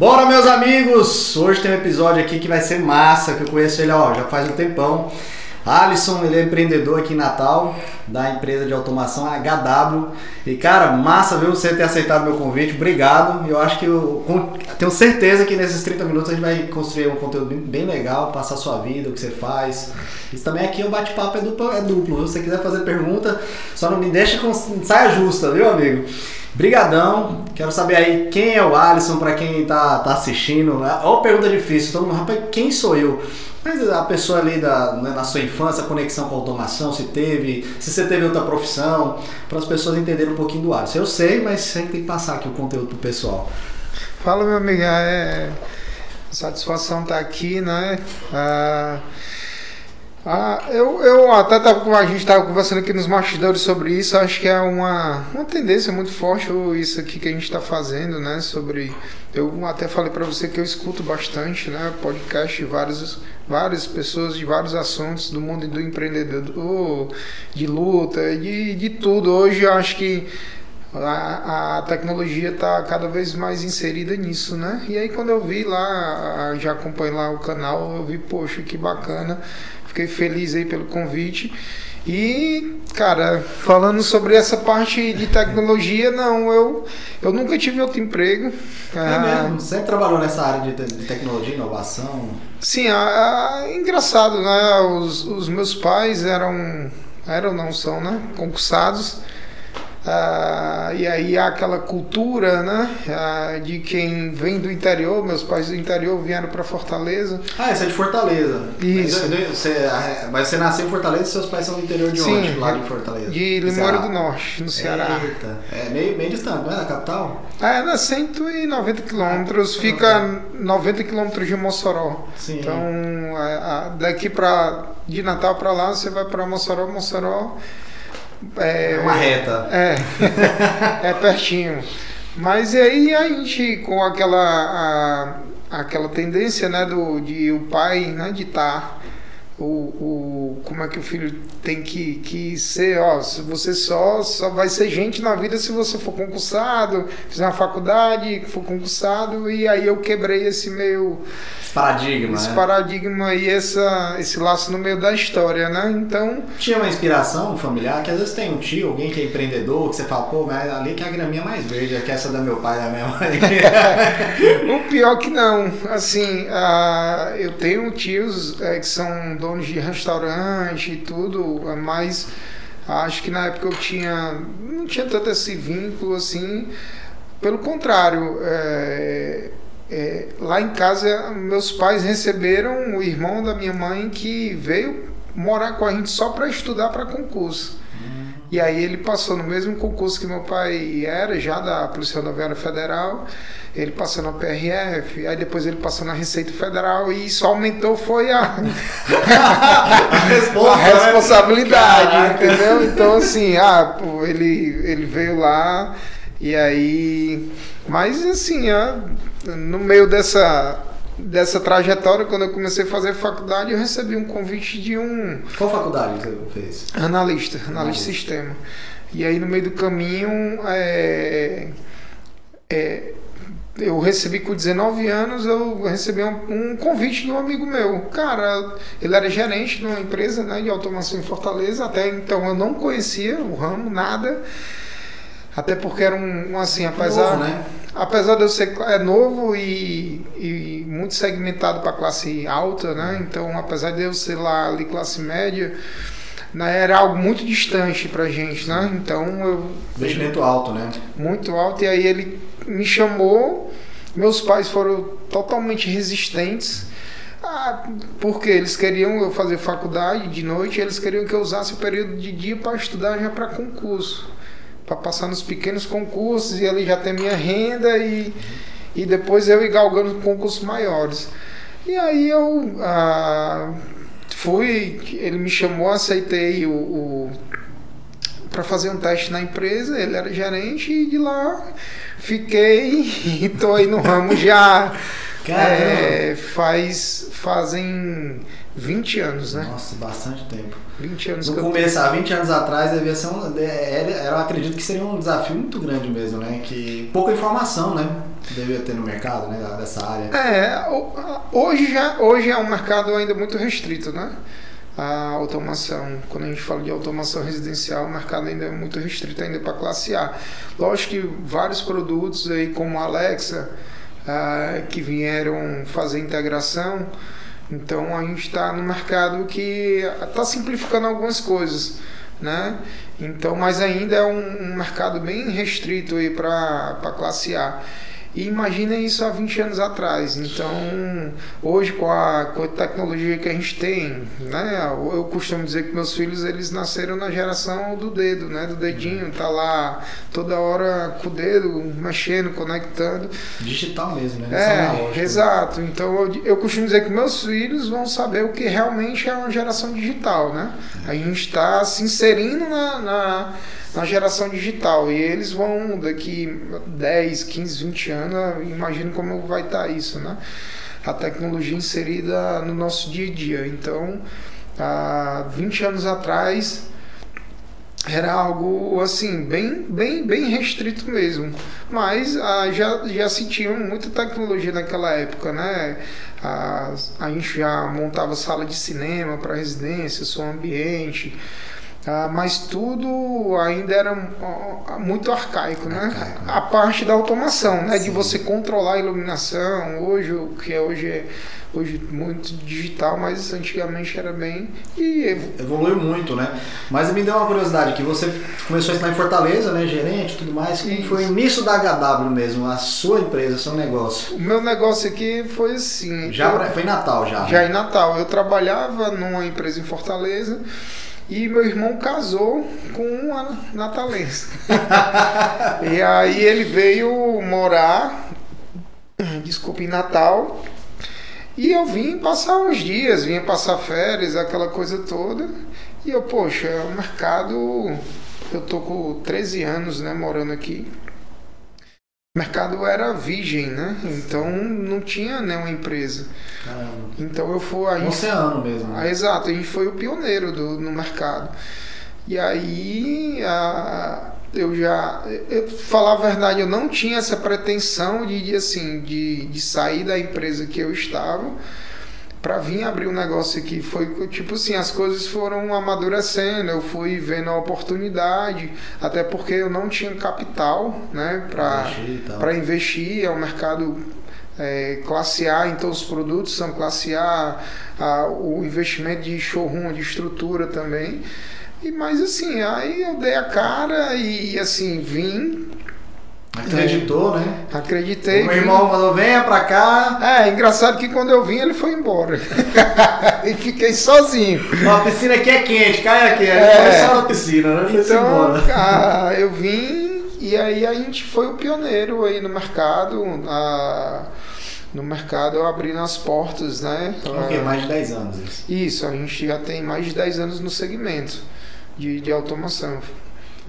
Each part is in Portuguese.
Bora, meus amigos! Hoje tem um episódio aqui que vai ser massa, que eu conheço ele ó, já faz um tempão. Alisson, ele é empreendedor aqui em Natal, da empresa de automação HW. E cara, massa viu você ter aceitado meu convite, obrigado. Eu acho que eu tenho certeza que nesses 30 minutos a gente vai construir um conteúdo bem legal, passar sua vida, o que você faz. Isso também aqui o bate-papo é duplo, é duplo. Se você quiser fazer pergunta, só não me deixa com saia justa, viu, amigo? Brigadão, quero saber aí quem é o Alisson para quem tá, tá assistindo. Olha pergunta difícil, todo mundo, rapaz, quem sou eu? Mas a pessoa ali da, né, na sua infância, conexão com a automação, se teve, se você teve outra profissão, para as pessoas entenderem um pouquinho do Alisson. Eu sei, mas sempre tem que passar aqui o conteúdo pro pessoal. Fala, meu amigo, é satisfação estar tá aqui, né? Ah, ah, eu, eu até tava, a gente estava conversando aqui nos bastidores sobre isso, acho que é uma, uma tendência muito forte isso aqui que a gente está fazendo, né? Sobre. Eu até falei para você que eu escuto bastante, né? Podcast de várias, várias pessoas de vários assuntos do mundo do empreendedor, de luta, de, de tudo. Hoje eu acho que a, a tecnologia está cada vez mais inserida nisso, né? E aí quando eu vi lá, já acompanhei lá o canal, eu vi, poxa, que bacana Fiquei feliz aí pelo convite. E, cara, falando sobre essa parte de tecnologia, não, eu, eu nunca tive outro emprego. É ah, mesmo? Sempre trabalhou nessa área de, de tecnologia, inovação? Sim, ah, engraçado, né? Os, os meus pais eram, eram, não são, né? Concursados. Ah, e aí há aquela cultura, né? Ah, de quem vem do interior, meus pais do interior vieram para Fortaleza. Ah, você é de Fortaleza. Isso. Mas você, ah, mas você nasceu em Fortaleza e seus pais são do interior de Sim, onde? Lá de Fortaleza? De Limoeiro do Norte, no Ceará. Eita. É meio, meio distante, não é? Da capital? É, dá 190 quilômetros, ah, fica 90 quilômetros de Mossoró. Sim. Então, daqui para de Natal para lá, você vai para Mossoró, Mossoró é, uma reta. É, é pertinho. Mas aí a gente, com aquela, a, aquela tendência né, do, de o pai né. Tá, o, o, como é que o filho tem que, que ser, ó, você só, só vai ser gente na vida se você for concursado, fizer uma faculdade, for concursado, e aí eu quebrei esse meio paradigma. Esse né? paradigma e essa, esse laço no meio da história, né? Então. Tinha uma inspiração familiar, que às vezes tem um tio, alguém que é empreendedor, que você fala, pô, mas ali que é a graminha mais verde, que é essa da meu pai da minha mãe. o pior que não. Assim, uh, eu tenho tios é, que são donos de restaurante e tudo, mas acho que na época eu tinha. não tinha tanto esse vínculo assim. Pelo contrário, é, é, lá em casa, meus pais receberam o irmão da minha mãe que veio morar com a gente só para estudar para concurso. E aí ele passou no mesmo concurso que meu pai era, já da Polícia Rodoviária Federal. Ele passou na PRF, aí depois ele passou na Receita Federal e isso aumentou foi a, a, né? responsabilidade, né? entendeu? Então assim, ah, pô, ele, ele veio lá e aí. Mas assim, ah, no meio dessa, dessa trajetória, quando eu comecei a fazer faculdade, eu recebi um convite de um. Qual faculdade você fez? Analista, analista de sistema. E aí no meio do caminho, é, é, eu recebi com 19 anos, eu recebi um, um, convite de um amigo meu. Cara, ele era gerente de uma empresa né, de automação em Fortaleza, até então eu não conhecia o ramo, nada. Até porque era um, assim, apesar, novo, né? apesar de eu ser é novo e, e muito segmentado para classe alta, né? Então, apesar de eu ser lá ali classe média, né, era algo muito distante para gente, né? Então eu investimento alto, né? Muito alto e aí ele me chamou. Meus pais foram totalmente resistentes. Ah, porque eles queriam eu fazer faculdade de noite, eles queriam que eu usasse o período de dia para estudar já para concurso para passar nos pequenos concursos e ali já ter minha renda e, e depois eu ir galgando concursos maiores. E aí eu ah, fui, ele me chamou, aceitei o, o para fazer um teste na empresa, ele era gerente e de lá fiquei e tô aí no ramo já é, faz fazem 20 anos, né? Nossa, bastante tempo. 20 anos No começo, há 20 anos atrás, devia ser um. Era, eu acredito que seria um desafio muito grande mesmo, né? Que pouca informação, né? Devia ter no mercado, né, dessa área. É, hoje já hoje é um mercado ainda muito restrito, né? A automação, quando a gente fala de automação residencial, o mercado ainda é muito restrito ainda para classe A. Lógico que vários produtos aí como a Alexa uh, que vieram fazer integração, então a gente está no mercado que está simplificando algumas coisas, né? Então, mas ainda é um, um mercado bem restrito aí para a classe A. E imagina isso há 20 anos atrás. Então, hoje com a, com a tecnologia que a gente tem, né? Eu costumo dizer que meus filhos eles nasceram na geração do dedo, né? Do dedinho, tá lá toda hora com o dedo mexendo, conectando. Digital mesmo, né? É, exato. Então eu, eu costumo dizer que meus filhos vão saber o que realmente é uma geração digital, né? A gente está se inserindo na, na na geração digital. E eles vão, daqui 10, 15, 20 anos, imagino como vai estar tá isso, né? A tecnologia inserida no nosso dia a dia. Então, há 20 anos atrás era algo assim bem bem bem restrito mesmo mas ah, já já se tinha muita tecnologia naquela época né a, a gente já montava sala de cinema para residência som ambiente ah, mas tudo ainda era muito arcaico, né? Arcaico, né? A parte da automação, né? Sim. De você controlar a iluminação, hoje, o que é hoje é hoje muito digital, mas antigamente era bem e evoluiu muito, né? Mas me deu uma curiosidade que você começou a ensinar em Fortaleza, né, gerente, tudo mais. Como foi o início da HW mesmo, a sua empresa, seu negócio? O meu negócio aqui foi assim. Já eu, foi em Natal já. Já né? em Natal. Eu trabalhava numa empresa em Fortaleza. E meu irmão casou com uma natalense. e aí ele veio morar, desculpa, em Natal. E eu vim passar uns dias, vinha passar férias, aquela coisa toda. E eu, poxa, o mercado. Eu tô com 13 anos, né, morando aqui. O mercado era virgem, né? Então não tinha nenhuma empresa. Caramba. Então eu fui. A gente, oceano mesmo. Ah, exato, a gente foi o pioneiro do, no mercado. E aí a, eu já. Eu, falar a verdade, eu não tinha essa pretensão de, de assim, de, de sair da empresa que eu estava para vir abrir um negócio aqui foi tipo assim as coisas foram amadurecendo eu fui vendo a oportunidade até porque eu não tinha capital né para para investir é um mercado é, classe A então os produtos são classe A, a o investimento de showroom de estrutura também. E mas assim aí eu dei a cara e assim vim Acreditou, é. né? Acreditei. O meu irmão falou, venha pra cá. É, engraçado que quando eu vim ele foi embora. e fiquei sozinho. a piscina aqui é quente, cai aqui. É, é só na piscina, né? Então, ah, eu vim e aí a gente foi o pioneiro aí no mercado. A, no mercado abrindo as portas, né? O quê? Mais de 10 anos isso. Isso, a gente já tem mais de 10 anos no segmento de, de automação.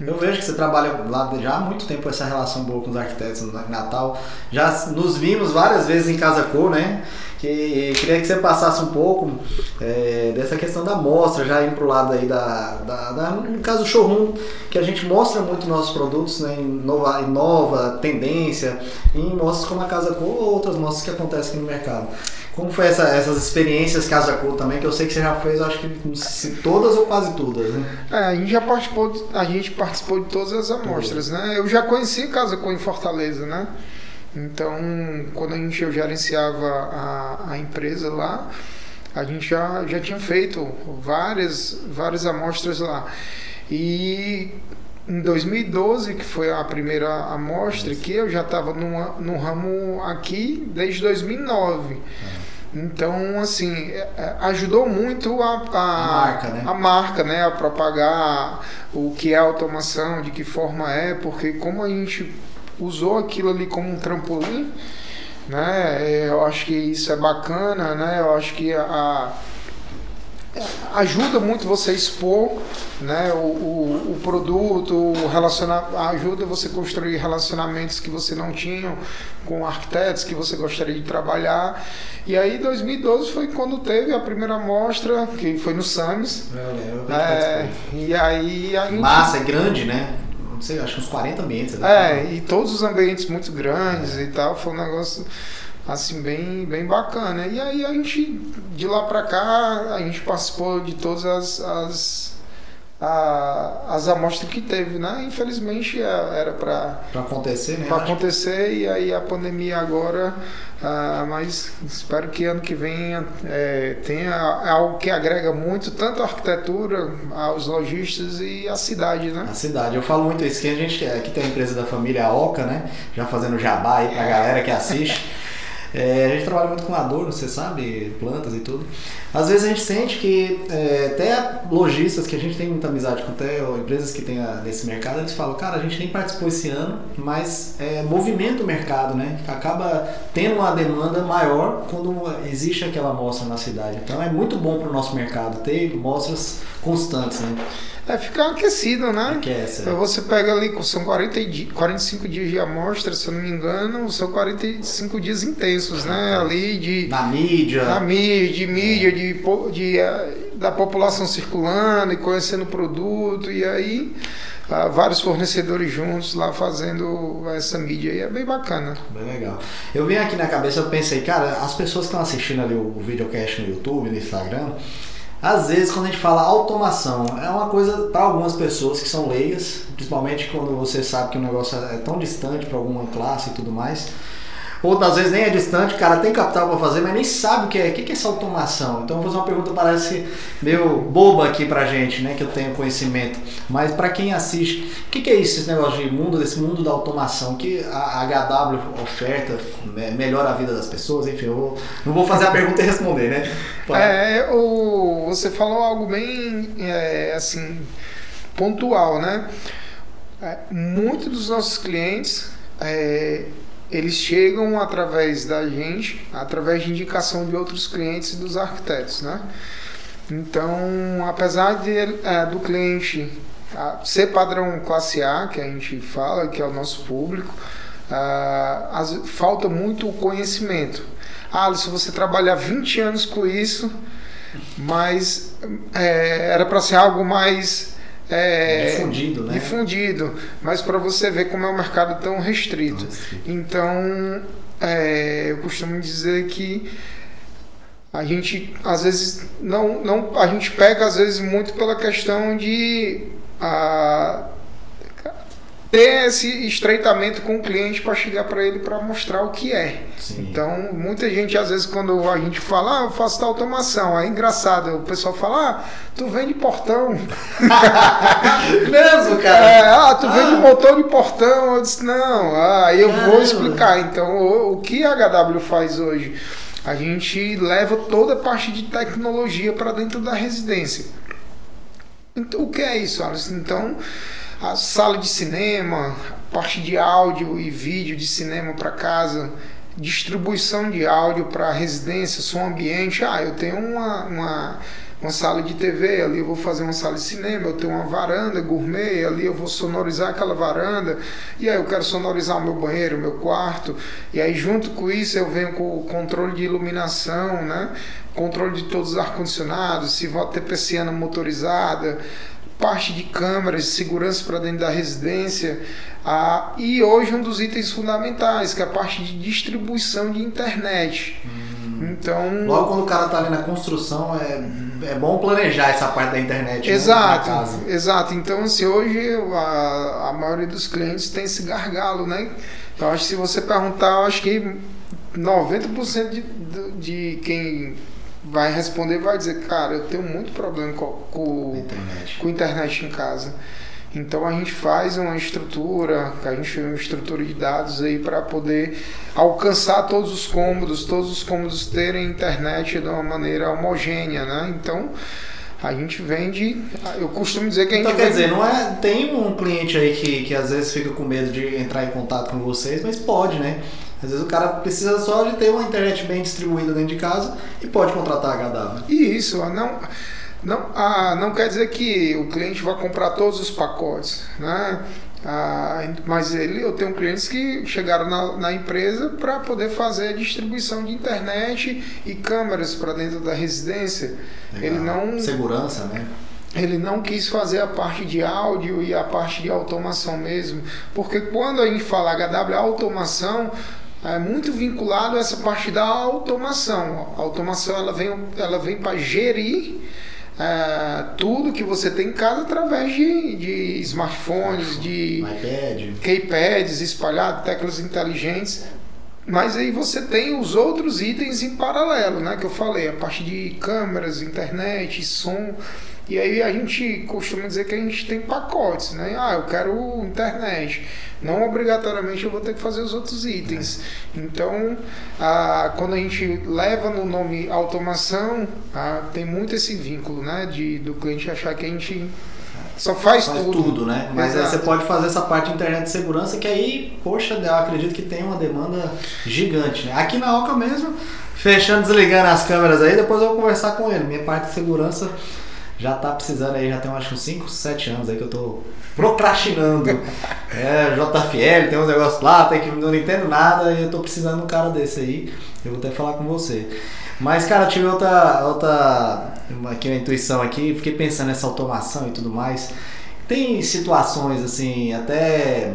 Eu vejo que você trabalha lá já há muito tempo essa relação boa com os arquitetos no Natal. Já nos vimos várias vezes em Casa Cor, né? Que queria que você passasse um pouco é, dessa questão da mostra, já indo pro lado aí da, da, da, no caso showroom, que a gente mostra muito nossos produtos, né? Em nova, em nova tendência, em mostras como a Casa Cor ou outras mostras que acontecem aqui no mercado. Como foi essa, essas experiências Casa Cor também, que eu sei que você já fez, acho que se todas ou quase todas, né? É, a gente já participou, de, a gente participou de todas as amostras, né? Eu já conheci Casa Cor em Fortaleza, né? Então, quando a gente eu gerenciava a, a empresa lá, a gente já, já tinha feito várias, várias amostras lá. E em 2012, que foi a primeira amostra que eu já estava no ramo aqui desde 2009. Então, assim, é, é, ajudou muito a, a, a, marca, né? a marca, né? A propagar o que é automação, de que forma é, porque como a gente usou aquilo ali como um trampolim, né? Eu acho que isso é bacana, né? Eu acho que a, ajuda muito você expor né, o, o, o produto, relacionar, ajuda você a construir relacionamentos que você não tinha com arquitetos que você gostaria de trabalhar. E aí 2012 foi quando teve a primeira mostra, que foi no SAMS. É, e aí a gente... Massa, é grande, né? não sei, acho que uns 40 ambientes. É, e todos os ambientes muito grandes é. e tal, foi um negócio assim bem bem bacana. E aí a gente de lá para cá a gente participou de todas as, as a, as amostras que teve, né? Infelizmente é, era para acontecer, né? Para acontecer e aí a pandemia agora, uh, mas espero que ano que vem é, tenha algo que agrega muito tanto a arquitetura, aos lojistas e a cidade, né? A cidade. Eu falo muito isso que a gente aqui tem a empresa da família Oca, né? Já fazendo jabá aí para a galera que assiste. É, a gente trabalha muito com adorno, você sabe, plantas e tudo. Às vezes a gente sente que é, até lojistas que a gente tem muita amizade com até ou empresas que tem a, nesse mercado, eles falam, cara, a gente nem participou esse ano, mas é, movimenta o mercado, né? Acaba tendo uma demanda maior quando existe aquela amostra na cidade. Então é muito bom para o nosso mercado ter mostras constantes, né? É ficar aquecido, né? Aquece. É. Você pega ali, são 40, 45 dias de amostra, se eu não me engano, são 45 dias intensos, né? Ali de. Na mídia. Na mídia, de mídia, é. de, de, eh, da população circulando e conhecendo o produto, e aí. Uh, vários fornecedores juntos lá fazendo essa mídia e é bem bacana. Bem legal. Eu vim aqui na cabeça, eu pensei, cara, as pessoas que estão assistindo ali o videocast no YouTube, no Instagram, às vezes, quando a gente fala automação, é uma coisa para algumas pessoas que são leigas, principalmente quando você sabe que o negócio é tão distante para alguma classe e tudo mais. Outras vezes nem é distante, o cara tem capital para fazer, mas nem sabe o que é. O que é essa automação? Então, vou fazer uma pergunta parece meio boba aqui pra gente, né? Que eu tenho conhecimento. Mas para quem assiste, o que é isso, esse negócio de mundo, desse mundo da automação? Que a HW oferta, melhora a vida das pessoas? Enfim, eu não vou fazer a pergunta e responder, né? É, o, você falou algo bem, é, assim, pontual, né? É, muitos dos nossos clientes é, eles chegam através da gente, através de indicação de outros clientes e dos arquitetos, né? Então, apesar de, é, do cliente ser padrão classe A, que a gente fala, que é o nosso público, as, falta muito conhecimento. Ah, se você trabalha 20 anos com isso, mas é, era para ser algo mais é, difundido, né? Difundido, mas para você ver como é um mercado tão restrito. Então, é, eu costumo dizer que a gente às vezes não, não a gente pega às vezes muito pela questão de a, ter esse estreitamento com o cliente para chegar para ele para mostrar o que é. Sim. Então, muita gente, às vezes, quando a gente fala, ah, eu faço tal automação, é engraçado, o pessoal fala, ah, tu vende portão. Mesmo, cara? É, ah, tu ah. vende motor de portão. Eu disse, não, ah, eu Caramba. vou explicar. Então, o, o que a HW faz hoje? A gente leva toda a parte de tecnologia para dentro da residência. Então, o que é isso, Alisson? Então, a sala de cinema, parte de áudio e vídeo de cinema para casa, distribuição de áudio para residência, som ambiente. Ah, eu tenho uma, uma, uma, sala de TV, ali eu vou fazer uma sala de cinema, eu tenho uma varanda gourmet, ali eu vou sonorizar aquela varanda, e aí eu quero sonorizar o meu banheiro, o meu quarto, e aí junto com isso eu venho com o controle de iluminação, né? controle de todos os ar-condicionados, se vai ter persiana motorizada, parte de câmeras de segurança para dentro da residência. Ah, e hoje um dos itens fundamentais, que é a parte de distribuição de internet. Hum. Então, Logo quando o cara está ali na construção, é, é bom planejar essa parte da internet. Né, exato, né, exato. Então, assim, hoje a, a maioria dos clientes tem esse gargalo, né? Então, acho que se você perguntar, eu acho que 90% de, de quem vai responder vai dizer, cara, eu tenho muito problema com, com, internet. com internet em casa. Então a gente faz uma estrutura, a gente chama uma estrutura de dados aí para poder alcançar todos os cômodos, todos os cômodos terem internet de uma maneira homogênea, né? Então a gente vende, eu costumo dizer que a gente então, quer vende... dizer, não é, tem um cliente aí que, que às vezes fica com medo de entrar em contato com vocês, mas pode, né? Às vezes o cara precisa só de ter uma internet bem distribuída dentro de casa e pode contratar a HW. E isso, não, não, ah, não quer dizer que o cliente vai comprar todos os pacotes, né? Ah, mas ele, eu tenho clientes que chegaram na, na empresa para poder fazer a distribuição de internet e câmeras para dentro da residência. Legal. Ele não segurança, né? ele não quis fazer a parte de áudio e a parte de automação mesmo, porque quando a gente fala HW automação, é muito vinculado a essa parte da automação. A automação ela vem, ela vem para gerir é, tudo que você tem em casa através de, de smartphones, de iPad. keypads espalhados, teclas inteligentes. Mas aí você tem os outros itens em paralelo, né? Que eu falei, a parte de câmeras, internet, som. E aí a gente costuma dizer que a gente tem pacotes, né? Ah, eu quero internet. Não obrigatoriamente eu vou ter que fazer os outros itens. Então, ah, quando a gente leva no nome automação, ah, tem muito esse vínculo, né? De, do cliente achar que a gente só faz, Faz tudo. tudo, né? Mas aí você pode fazer essa parte de internet de segurança que aí, poxa, eu acredito que tem uma demanda gigante, né? Aqui na Oca mesmo, fechando, desligando as câmeras aí, depois eu vou conversar com ele. Minha parte de segurança já tá precisando aí, já tem acho uns 5, 7 anos aí que eu tô procrastinando. é, JFL, tem uns negócios lá, tem que não entendo nada e eu tô precisando de um cara desse aí. Eu vou até falar com você. Mas, cara, eu tive outra, outra aqui uma intuição aqui, fiquei pensando nessa automação e tudo mais. Tem situações assim, até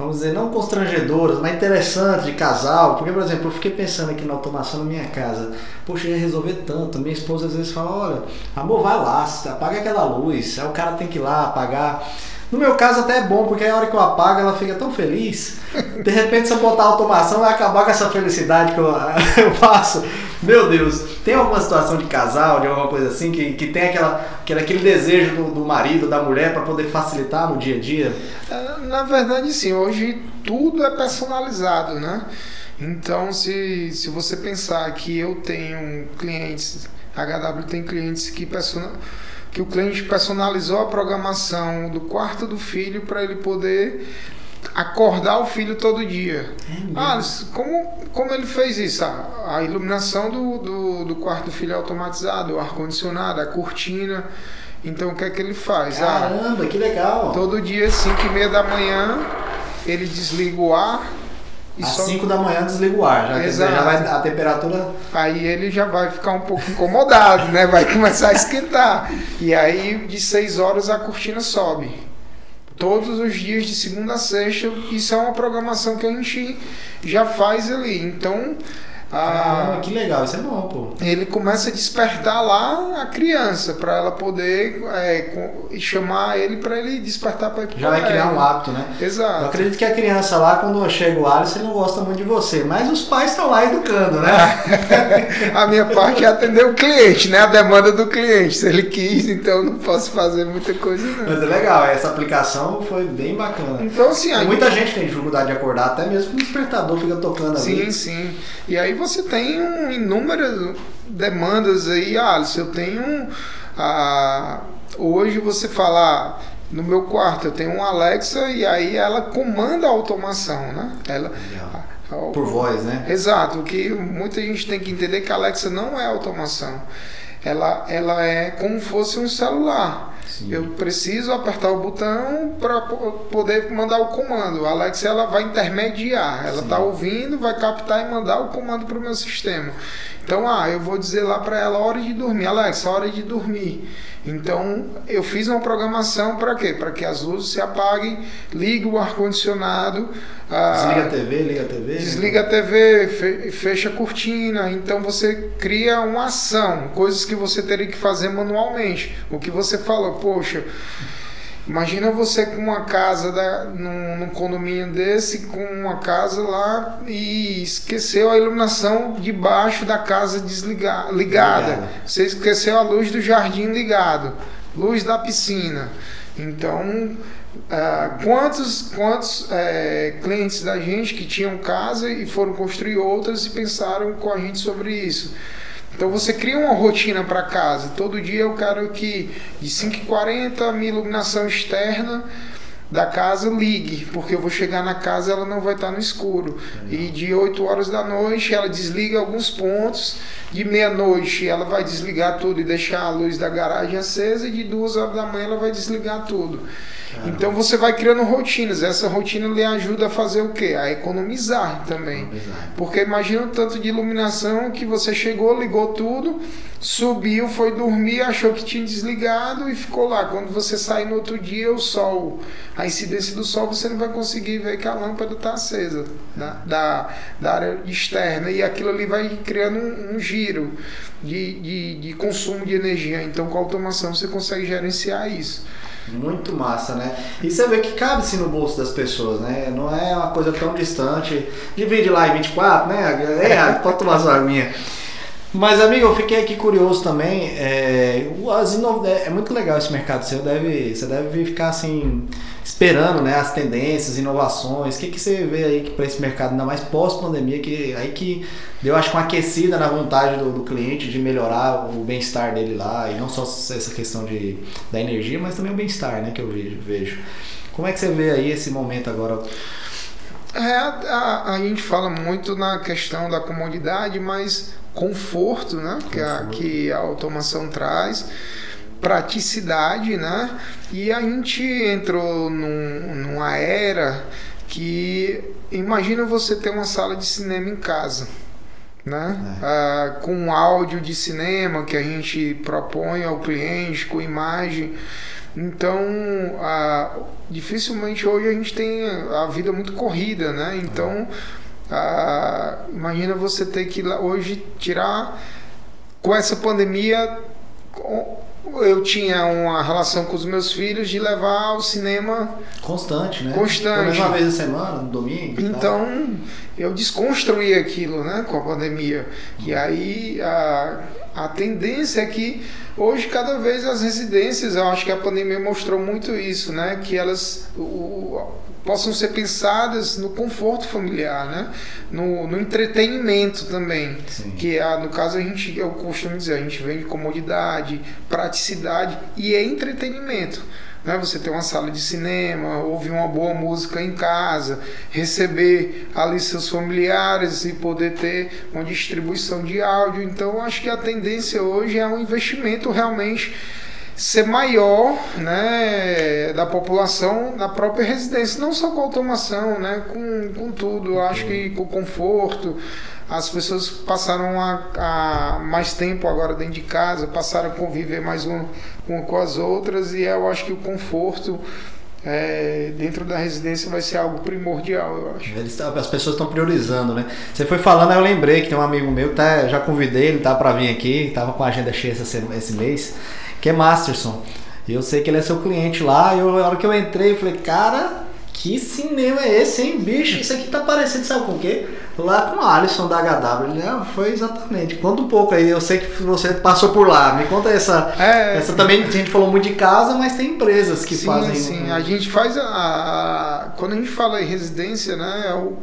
vamos dizer, não constrangedoras, mas interessantes de casal. Porque, por exemplo, eu fiquei pensando aqui na automação na minha casa. Poxa, ia resolver tanto. Minha esposa às vezes fala: olha, amor, vai lá, apaga aquela luz. Aí o cara tem que ir lá apagar. No meu caso até é bom, porque a hora que eu apago ela fica tão feliz. De repente se eu botar a automação vai acabar com essa felicidade que eu, eu faço. Meu Deus, tem alguma situação de casal, de alguma coisa assim, que, que tem aquela, aquele, aquele desejo do, do marido, da mulher para poder facilitar no dia a dia? É, Na verdade, sim, hoje tudo é personalizado, né? Então, se, se você pensar que eu tenho clientes, a HW tem clientes que, persona, que o cliente personalizou a programação do quarto do filho para ele poder acordar o filho todo dia. Ah, como, como ele fez isso? A, a iluminação do, do, do quarto do filho é automatizado, o ar-condicionado, a cortina. Então, o que é que ele faz? Ah, Caramba, que legal! Todo dia, 5 e meia da manhã, ele desliga o ar e Às só... 5 da manhã desliga o ar, já, Exato. já vai a temperatura. aí ele já vai ficar um pouco incomodado, né? Vai começar a esquentar. E aí, de 6 horas, a cortina sobe. Todos os dias, de segunda a sexta, isso é uma programação que a gente já faz ali. Então, Caramba, a, que legal, isso é bom, pô. ele começa a despertar lá a criança para ela poder é, chamar ele para ele despertar para Já vai criar um hábito, né? Eu Exato. acredito que a criança lá, quando chega o Alisson, ele não gosta muito de você, mas os pais estão lá educando, né? A minha parte é atender o cliente, né? A demanda do cliente. Se ele quis, então eu não posso fazer muita coisa, não. Mas é legal, essa aplicação foi bem bacana. Então, aí, Muita gente tem dificuldade de acordar, até mesmo que o despertador fica tocando ali. sim, sim. E aí você tem um, inúmeras demandas aí. Ah, se eu tenho. Ah, hoje você falar. No meu quarto eu tenho um Alexa e aí ela comanda a automação, né? Ela, Legal. a- Por voz, né? Exato, o que muita gente tem que entender é que a Alexa não é automação. Ela, ela é como fosse um celular. Sim. Eu preciso apertar o botão para poder mandar o comando. A Alexa ela vai intermediar. Ela está ouvindo, vai captar e mandar o comando para o meu sistema. Então, ah, eu vou dizer lá para ela hora de dormir. Alexa, hora de dormir. Então, eu fiz uma programação para quê? Para que as luzes se apaguem, ligue o ar-condicionado. ah, Desliga a TV, liga a TV. Desliga a TV, fe- fecha a cortina. Então você cria uma ação, coisas que você teria que fazer manualmente. O que você falou, poxa, imagina você com uma casa da, num, num condomínio desse, com uma casa lá e esqueceu a iluminação debaixo da casa desligar, ligada. Ligada. Você esqueceu a luz do jardim ligado, luz da piscina. Então, ah, quantos, quantos eh, clientes da gente que tinham casa e foram construir outras e pensaram com a gente sobre isso? Então você cria uma rotina para casa. Todo dia eu quero que de 5h40 a minha iluminação externa da casa ligue, porque eu vou chegar na casa ela não vai estar no escuro. E de 8 horas da noite ela desliga alguns pontos, de meia-noite ela vai desligar tudo e deixar a luz da garagem acesa, e de 2 horas da manhã ela vai desligar tudo. Caramba. Então você vai criando rotinas. Essa rotina lhe ajuda a fazer o quê? A economizar também. Economizar. Porque imagina o tanto de iluminação que você chegou, ligou tudo, subiu, foi dormir, achou que tinha desligado e ficou lá. Quando você sai no outro dia, o sol, a incidência do sol, você não vai conseguir ver que a lâmpada está acesa né? da, da área externa. E aquilo ali vai criando um, um giro de, de, de consumo de energia. Então, com a automação, você consegue gerenciar isso. Muito massa, né? E você vê que cabe-se no bolso das pessoas, né? Não é uma coisa tão distante. Divide lá em 24, né? É, pode tomar sua aguinha. Mas, amigo, eu fiquei aqui curioso também. É, é, é muito legal esse mercado seu. Deve, você deve ficar assim, esperando né, as tendências, inovações. O que, que você vê aí para esse mercado, ainda mais pós-pandemia, que aí que deu, acho que uma aquecida na vontade do, do cliente de melhorar o bem-estar dele lá. E não só essa questão de, da energia, mas também o bem-estar né, que eu vejo, vejo. Como é que você vê aí esse momento agora? É, a, a, gente fala muito na questão da comodidade, mas conforto, né? Que, a, que a automação traz, praticidade, né? E a gente entrou num, numa era que imagina você ter uma sala de cinema em casa. Né? É. Ah, com áudio de cinema que a gente propõe ao cliente, com imagem. Então, ah, dificilmente hoje a gente tem a vida muito corrida, né? Então, ah, imagina você ter que hoje tirar com essa pandemia. Eu tinha uma relação com os meus filhos de levar ao cinema constante, né? Constante. Uma vez a semana, no domingo. Então eu desconstruí aquilo, né, com a pandemia. E aí a, a tendência é que hoje cada vez as residências, eu acho que a pandemia mostrou muito isso, né, que elas o, possam ser pensadas no conforto familiar, né? no, no entretenimento também. Sim. Que é, no caso a gente, eu costumo dizer, a gente vende comodidade, praticidade e é entretenimento. Né? Você ter uma sala de cinema, ouvir uma boa música em casa, receber ali seus familiares e poder ter uma distribuição de áudio. Então, acho que a tendência hoje é um investimento realmente ser maior né, da população na própria residência, não só com automação, né, com, com tudo. Eu acho que com conforto, as pessoas passaram a, a, mais tempo agora dentro de casa, passaram a conviver mais um, um com as outras e eu acho que o conforto é, dentro da residência vai ser algo primordial, eu acho. Eles, as pessoas estão priorizando, né? Você foi falando, eu lembrei que tem um amigo meu, tá, já convidei ele tá para vir aqui, tava com a agenda cheia esse, esse mês que é Masterson. E eu sei que ele é seu cliente lá, e eu, a hora que eu entrei, eu falei, cara, que cinema é esse, hein, bicho? Isso aqui tá parecendo, sabe com o quê? Lá com o Alisson da HW. Ele, ah, foi exatamente. Conta um pouco aí, eu sei que você passou por lá. Me conta essa. É, essa também, a gente falou muito de casa, mas tem empresas que sim, fazem. Sim, a gente faz a, a, Quando a gente fala em residência, né, é o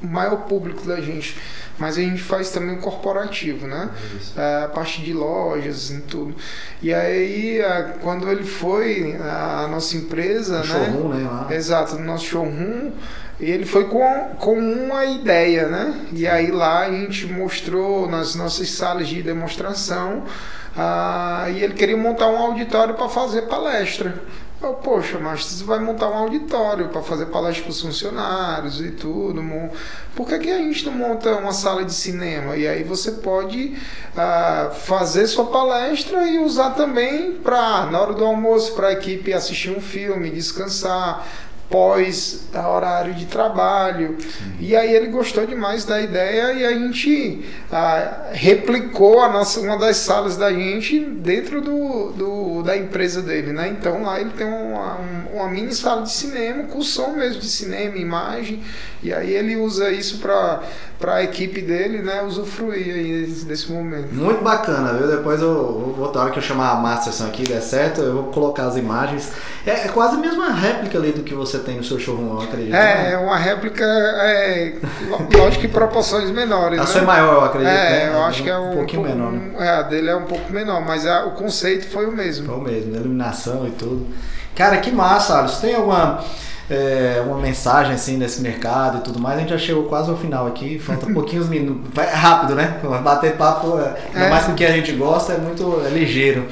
maior público da gente mas a gente faz também o corporativo, né? É, a parte de lojas e tudo. E aí, quando ele foi, a nossa empresa, o né? Showroom, né? Lá. Exato, no nosso showroom, e ele foi com, com uma ideia, né? E aí lá a gente mostrou nas nossas salas de demonstração, ah, e ele queria montar um auditório para fazer palestra. Eu, Poxa, mas você vai montar um auditório para fazer palestra para os funcionários e tudo. Por que, que a gente não monta uma sala de cinema? E aí você pode ah, fazer sua palestra e usar também para, na hora do almoço, para a equipe assistir um filme, descansar, pós horário de trabalho. Sim. E aí ele gostou demais da ideia e a gente ah, replicou a nossa, uma das salas da gente dentro do, do, da empresa dele. Né? Então lá ele tem uma, uma mini sala de cinema com som mesmo de cinema, imagem. E aí ele usa isso para para a equipe dele, né, usufruir aí desse momento. Muito bacana, viu? Depois eu vou, na hora que eu chamar a Masterson aqui, der certo, eu vou colocar as imagens. É, é, quase a mesma réplica ali do que você tem no seu showroom, eu acredito. É, né? é uma réplica, é, lógico que proporções menores. A né? sua é maior, eu acredito. É, né? eu acho que é um, um pouquinho um, menor. Né? É, a dele é um pouco menor, mas a, o conceito foi o mesmo. Foi o mesmo, iluminação e tudo. Cara, que massa, Alisson. Tem alguma é, uma mensagem assim desse mercado e tudo mais. A gente já chegou quase ao final aqui, falta pouquinhos minutos. Vai rápido, né? Bater papo, é, ainda é. mais com o que a gente gosta, é muito é ligeiro.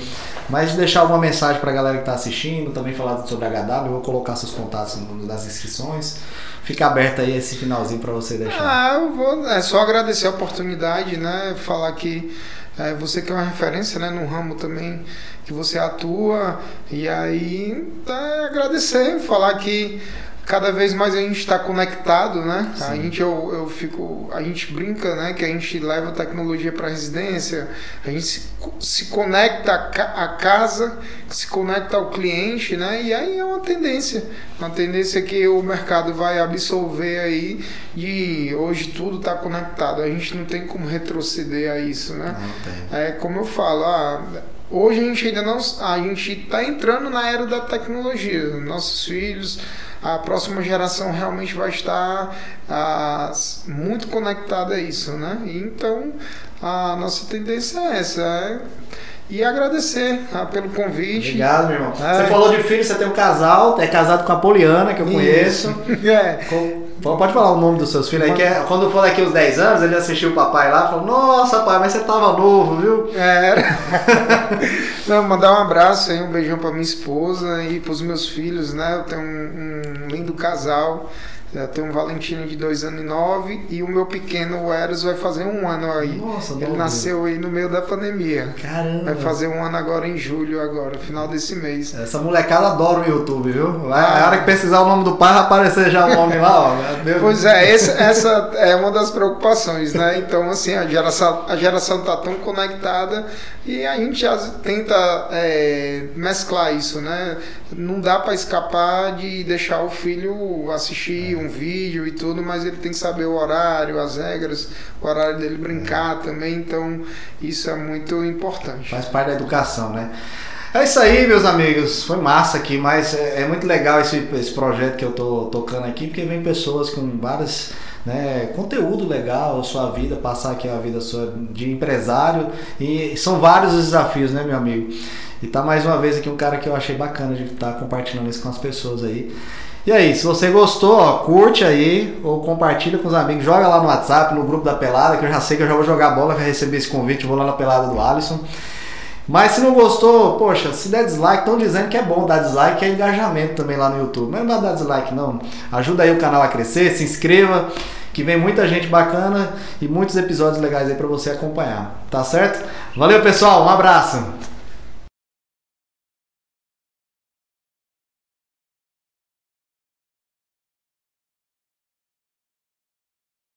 Mas deixar alguma mensagem pra galera que tá assistindo, também falar sobre a HW, eu vou colocar seus contatos nas inscrições. Fica aberto aí esse finalzinho para você deixar. Ah, eu vou. É só agradecer a oportunidade, né? Falar que é, você que é uma referência né, no ramo também que você atua. E aí, tá, agradecer, falar que cada vez mais a gente está conectado, né? Sim. A gente eu, eu fico, a gente brinca, né? Que a gente leva tecnologia para residência, a gente se, se conecta à casa, se conecta ao cliente, né? E aí é uma tendência, uma tendência que o mercado vai absorver aí e hoje tudo está conectado. A gente não tem como retroceder a isso, né? É como eu falo, ah, Hoje a gente ainda não. A gente está entrando na era da tecnologia. Nossos filhos, a próxima geração realmente vai estar ah, muito conectada a isso, né? Então a nossa tendência é essa. É e agradecer ah, pelo convite. Obrigado, meu irmão. É. Você falou de filho, você tem um casal, é casado com a Poliana, que eu conheço. É. Com, pode falar o nome dos seus filhos aí, que é, quando for daqui uns 10 anos, ele assistiu o papai lá e falou, nossa pai, mas você tava novo, viu? É. Não, mandar um abraço aí, um beijão pra minha esposa e pros meus filhos, né? Eu tenho um, um lindo casal. Eu tenho um Valentino de dois anos e nove e o meu pequeno, o Eros, vai fazer um ano aí. Nossa, Ele nasceu aí no meio da pandemia. Caramba. Vai fazer um ano agora em julho, agora, final desse mês. Essa molecada adora o YouTube, viu? Ah. A hora que precisar o nome do pai, vai aparecer já o nome lá, ó. Pois é, esse, essa é uma das preocupações, né? Então, assim, a geração, a geração tá tão conectada e a gente tenta é, mesclar isso, né? Não dá para escapar de deixar o filho assistir um vídeo e tudo, mas ele tem que saber o horário, as regras, o horário dele brincar também, então isso é muito importante. Faz parte da educação, né? É isso aí, meus amigos. Foi massa aqui, mas é, é muito legal esse, esse projeto que eu tô tocando aqui, porque vem pessoas com várias né, conteúdo legal, sua vida, passar aqui a vida sua de empresário. E são vários os desafios, né, meu amigo? E tá mais uma vez aqui um cara que eu achei bacana de estar tá compartilhando isso com as pessoas aí. E aí, se você gostou, ó, curte aí ou compartilha com os amigos, joga lá no WhatsApp, no grupo da Pelada, que eu já sei que eu já vou jogar bola, já receber esse convite, vou lá na Pelada do Alisson. Mas se não gostou, poxa, se der dislike, estão dizendo que é bom dar dislike, é engajamento também lá no YouTube. Mas não dá dislike não. Ajuda aí o canal a crescer, se inscreva, que vem muita gente bacana e muitos episódios legais aí para você acompanhar. Tá certo? Valeu, pessoal. Um abraço.